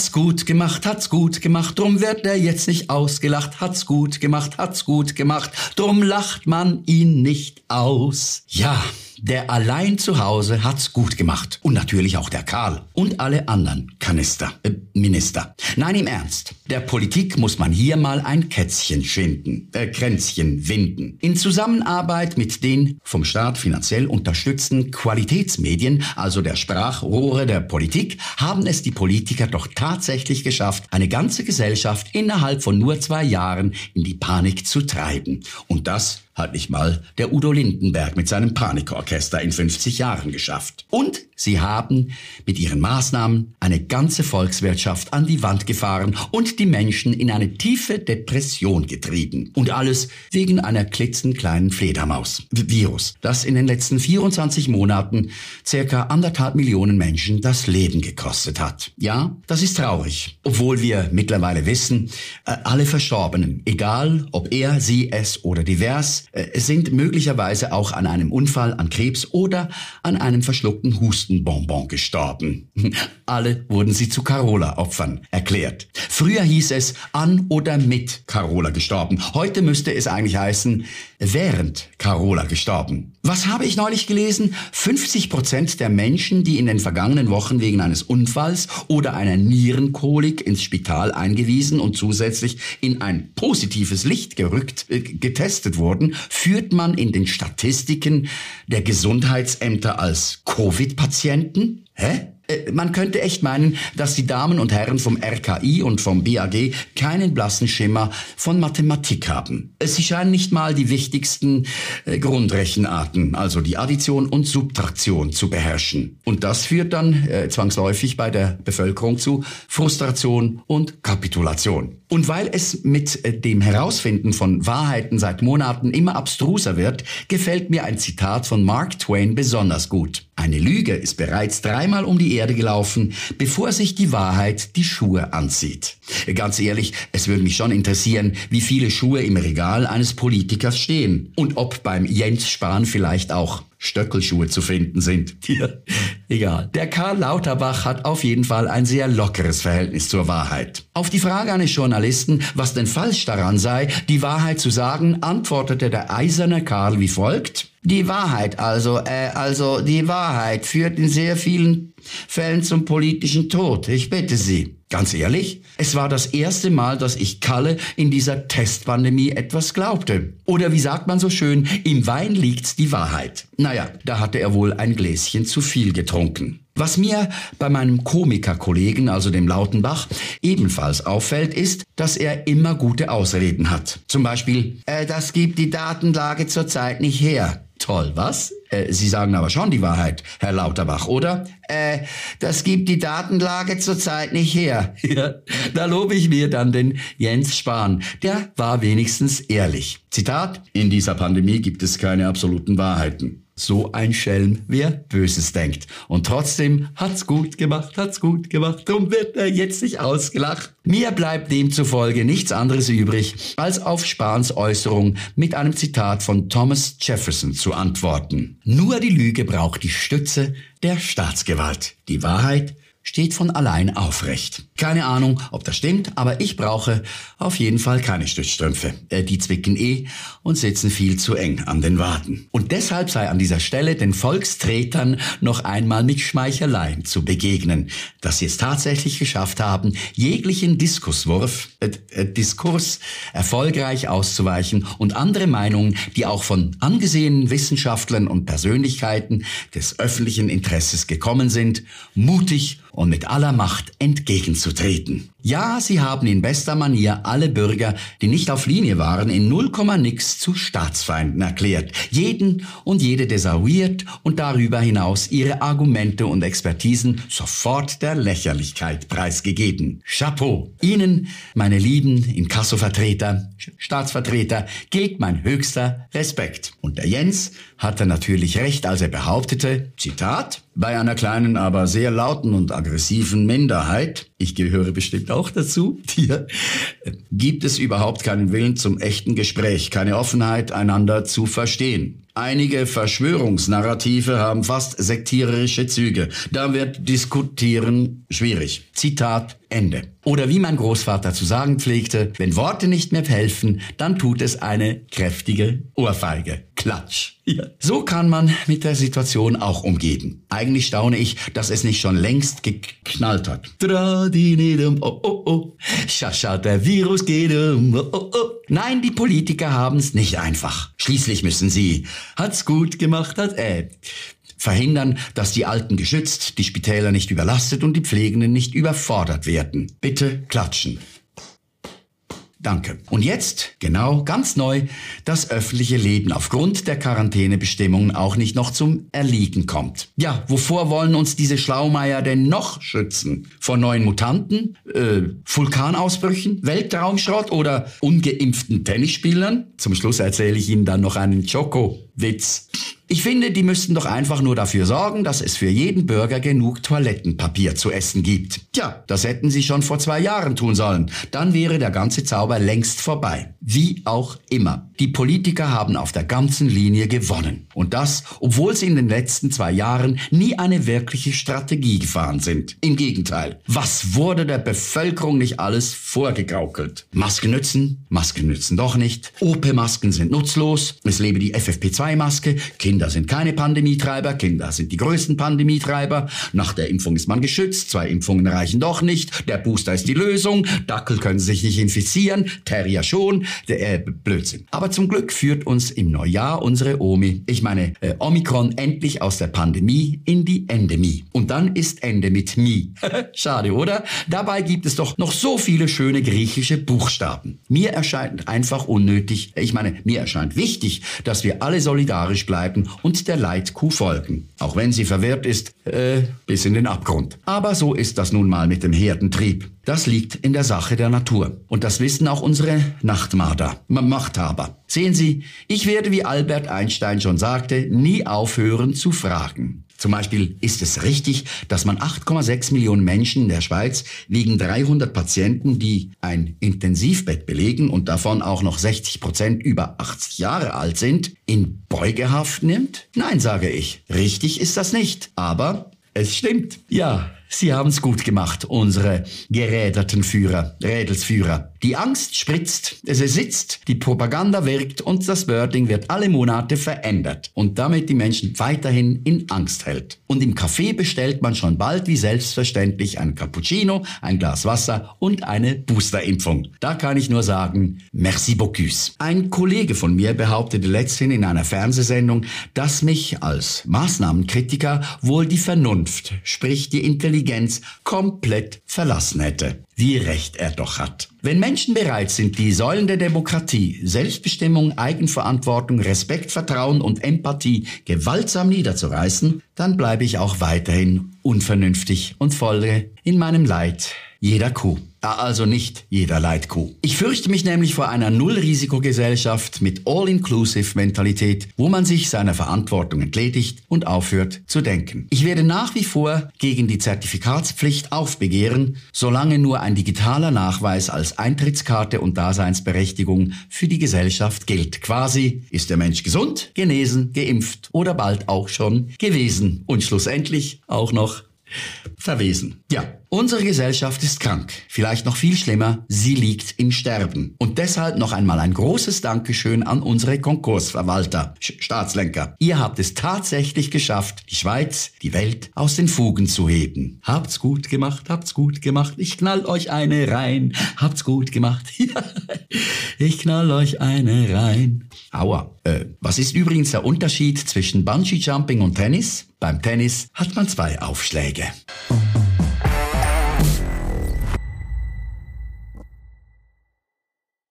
Hat's gut gemacht, hat's gut gemacht, drum wird er jetzt nicht ausgelacht. Hat's gut gemacht, hat's gut gemacht, drum lacht man ihn nicht aus. Ja, der allein zu Hause hat's gut gemacht. Und natürlich auch der Karl und alle anderen Kanister, äh, Minister. Nein, im Ernst. Der Politik muss man hier mal ein Kätzchen schinden, äh, Kränzchen winden. In Zusammenarbeit mit den vom Staat finanziell unterstützten Qualitätsmedien, also der Sprachrohre der Politik, haben es die Politiker doch tatsächlich geschafft, eine ganze Gesellschaft innerhalb von nur zwei Jahren in die Panik zu treiben. Und das hat nicht mal der Udo Lindenberg mit seinem Panikorchester in 50 Jahren geschafft. Und sie haben mit ihren Maßnahmen eine ganze Volkswirtschaft an die Wand gefahren und die Menschen in eine tiefe Depression getrieben. Und alles wegen einer klitzenkleinen Fledermaus, Virus, das in den letzten 24 Monaten circa anderthalb Millionen Menschen das Leben gekostet hat. Ja, das ist traurig. Obwohl wir mittlerweile wissen, äh, alle Verstorbenen, egal ob er, sie, es oder divers, äh, sind möglicherweise auch an einem Unfall, an Krebs oder an einem verschluckten Hustenbonbon gestorben. Alle wurden sie zu Carola-Opfern erklärt. Früher hieß es an oder mit Carola gestorben. Heute müsste es eigentlich heißen, während Carola gestorben. Was habe ich neulich gelesen? 50 Prozent der Menschen, die in den vergangenen Wochen wegen eines Unfalls oder einer Nierenkolik ins Spital eingewiesen und zusätzlich in ein positives Licht gerückt, äh, getestet wurden, führt man in den Statistiken der Gesundheitsämter als Covid-Patienten? Hä? Äh, man könnte echt meinen, dass die Damen und Herren vom RKI und vom BAG keinen blassen Schimmer von Mathematik haben. Sie scheinen nicht mal die wichtigsten äh, Grundrechenarten, also die Addition und Subtraktion, zu beherrschen. Und das führt dann äh, zwangsläufig bei der Bevölkerung zu Frustration und Kapitulation. Und weil es mit äh, dem Herausfinden von Wahrheiten seit Monaten immer abstruser wird, gefällt mir ein Zitat von Mark Twain besonders gut. Eine Lüge ist bereits dreimal um die Erde gelaufen, bevor sich die Wahrheit die Schuhe anzieht. Ganz ehrlich, es würde mich schon interessieren, wie viele Schuhe im Regal eines Politikers stehen und ob beim Jens Spahn vielleicht auch Stöckelschuhe zu finden sind. Egal. Der Karl Lauterbach hat auf jeden Fall ein sehr lockeres Verhältnis zur Wahrheit. Auf die Frage eines Journalisten, was denn falsch daran sei, die Wahrheit zu sagen, antwortete der eiserne Karl wie folgt. Die Wahrheit also, äh, also die Wahrheit führt in sehr vielen Fällen zum politischen Tod. Ich bitte Sie. Ganz ehrlich, es war das erste Mal, dass ich Kalle in dieser Testpandemie etwas glaubte. Oder wie sagt man so schön, im Wein liegt die Wahrheit. Naja, da hatte er wohl ein Gläschen zu viel getrunken. Was mir bei meinem Komikerkollegen, also dem Lautenbach, ebenfalls auffällt, ist, dass er immer gute Ausreden hat. Zum Beispiel, äh, das gibt die Datenlage zurzeit nicht her. Toll, was? Äh, Sie sagen aber schon die Wahrheit, Herr Lauterbach, oder? Äh, das gibt die Datenlage zurzeit nicht her. Da lobe ich mir dann den Jens Spahn. Der war wenigstens ehrlich. Zitat, in dieser Pandemie gibt es keine absoluten Wahrheiten. So ein Schelm, wer Böses denkt. Und trotzdem hat's gut gemacht, hat's gut gemacht. Drum wird er jetzt nicht ausgelacht. Mir bleibt demzufolge nichts anderes übrig, als auf Spahns Äußerung mit einem Zitat von Thomas Jefferson zu antworten. Nur die Lüge braucht die Stütze der Staatsgewalt. Die Wahrheit steht von allein aufrecht. Keine Ahnung, ob das stimmt, aber ich brauche auf jeden Fall keine Stützstrümpfe. Äh, die zwicken eh und sitzen viel zu eng an den Waden. Und deshalb sei an dieser Stelle den Volkstretern noch einmal mit Schmeicheleien zu begegnen, dass sie es tatsächlich geschafft haben, jeglichen Diskurswurf, äh, äh, Diskurs erfolgreich auszuweichen und andere Meinungen, die auch von angesehenen Wissenschaftlern und Persönlichkeiten des öffentlichen Interesses gekommen sind, mutig und mit aller Macht entgegenzutreten. Ja, sie haben in bester Manier alle Bürger, die nicht auf Linie waren, in null nix zu Staatsfeinden erklärt, jeden und jede desavouiert und darüber hinaus ihre Argumente und Expertisen sofort der Lächerlichkeit preisgegeben. Chapeau! Ihnen, meine lieben Inkassovertreter, Staatsvertreter, gilt mein höchster Respekt. Und der Jens hatte natürlich recht, als er behauptete, Zitat, Bei einer kleinen, aber sehr lauten und aggressiven Minderheit, ich gehöre bestimmt auch dazu, hier, gibt es überhaupt keinen Willen zum echten Gespräch, keine Offenheit, einander zu verstehen. Einige Verschwörungsnarrative haben fast sektiererische Züge. Da wird Diskutieren schwierig. Zitat Ende. Oder wie mein Großvater zu sagen pflegte, wenn Worte nicht mehr helfen, dann tut es eine kräftige Ohrfeige. Klatsch. Ja. So kann man mit der Situation auch umgehen. Eigentlich staune ich, dass es nicht schon längst geknallt hat. Oh, oh, oh. Schascha, der Virus geht. Oh, oh, oh. Nein, die Politiker haben es nicht einfach. Schließlich müssen sie. Hat's gut gemacht, hat äh, verhindern, dass die Alten geschützt, die Spitäler nicht überlastet und die Pflegenden nicht überfordert werden. Bitte klatschen. Danke. Und jetzt, genau, ganz neu, das öffentliche Leben aufgrund der Quarantänebestimmungen auch nicht noch zum Erliegen kommt. Ja, wovor wollen uns diese Schlaumeier denn noch schützen? Vor neuen Mutanten, äh, Vulkanausbrüchen, Weltraumschrott oder ungeimpften Tennisspielern? Zum Schluss erzähle ich Ihnen dann noch einen Schoko-Witz. Ich finde, die müssten doch einfach nur dafür sorgen, dass es für jeden Bürger genug Toilettenpapier zu essen gibt. Tja, das hätten sie schon vor zwei Jahren tun sollen. Dann wäre der ganze Zauber längst vorbei. Wie auch immer. Die Politiker haben auf der ganzen Linie gewonnen. Und das, obwohl sie in den letzten zwei Jahren nie eine wirkliche Strategie gefahren sind. Im Gegenteil. Was wurde der Bevölkerung nicht alles vorgegaukelt? Masken nützen, Masken nützen doch nicht. OP-Masken sind nutzlos. Es lebe die FFP2-Maske. Kinder Kinder sind keine Pandemietreiber, Kinder sind die größten Pandemietreiber. Nach der Impfung ist man geschützt, zwei Impfungen reichen doch nicht. Der Booster ist die Lösung, Dackel können sich nicht infizieren, Terrier schon, der äh, Blödsinn. Aber zum Glück führt uns im Neujahr unsere Omi, ich meine äh, Omikron, endlich aus der Pandemie in die Endemie. Und dann ist Ende mit Mi. Schade, oder? Dabei gibt es doch noch so viele schöne griechische Buchstaben. Mir erscheint einfach unnötig, ich meine, mir erscheint wichtig, dass wir alle solidarisch bleiben und der Leitkuh folgen, auch wenn sie verwirrt ist, äh, bis in den Abgrund. Aber so ist das nun mal mit dem Herdentrieb. Das liegt in der Sache der Natur. Und das wissen auch unsere Nachtmarder, Machthaber. Sehen Sie, ich werde, wie Albert Einstein schon sagte, nie aufhören zu fragen. Zum Beispiel ist es richtig, dass man 8,6 Millionen Menschen in der Schweiz wegen 300 Patienten, die ein Intensivbett belegen und davon auch noch 60 Prozent über 80 Jahre alt sind, in Beugehaft nimmt? Nein, sage ich. Richtig ist das nicht. Aber es stimmt. Ja, Sie haben es gut gemacht, unsere geräderten Führer, Rädelsführer. Die Angst spritzt, es sitzt, die Propaganda wirkt und das Wording wird alle Monate verändert und damit die Menschen weiterhin in Angst hält. Und im Café bestellt man schon bald wie selbstverständlich ein Cappuccino, ein Glas Wasser und eine Boosterimpfung. Da kann ich nur sagen, merci beaucoup. Ein Kollege von mir behauptete letzthin in einer Fernsehsendung, dass mich als Maßnahmenkritiker wohl die Vernunft, sprich die Intelligenz Intelligenz komplett verlassen hätte. Wie recht er doch hat. Wenn Menschen bereit sind, die Säulen der Demokratie, Selbstbestimmung, Eigenverantwortung, Respekt, Vertrauen und Empathie gewaltsam niederzureißen, dann bleibe ich auch weiterhin unvernünftig und folge in meinem Leid jeder Kuh. Also nicht jeder Leitkuh. Ich fürchte mich nämlich vor einer Null-Risikogesellschaft mit All-Inclusive-Mentalität, wo man sich seiner Verantwortung entledigt und aufhört zu denken. Ich werde nach wie vor gegen die Zertifikatspflicht aufbegehren, solange nur ein digitaler Nachweis als Eintrittskarte und Daseinsberechtigung für die Gesellschaft gilt. Quasi ist der Mensch gesund, genesen, geimpft oder bald auch schon gewesen und schlussendlich auch noch verwesen. Ja, unsere Gesellschaft ist krank. Vielleicht noch viel schlimmer, sie liegt im Sterben. Und deshalb noch einmal ein großes Dankeschön an unsere Konkursverwalter, Staatslenker. Ihr habt es tatsächlich geschafft, die Schweiz, die Welt aus den Fugen zu heben. Habt's gut gemacht, habt's gut gemacht. Ich knall euch eine rein. Habt's gut gemacht. ich knall euch eine rein. Aua. Äh, was ist übrigens der Unterschied zwischen Bungee Jumping und Tennis? Beim Tennis hat man zwei Aufschläge.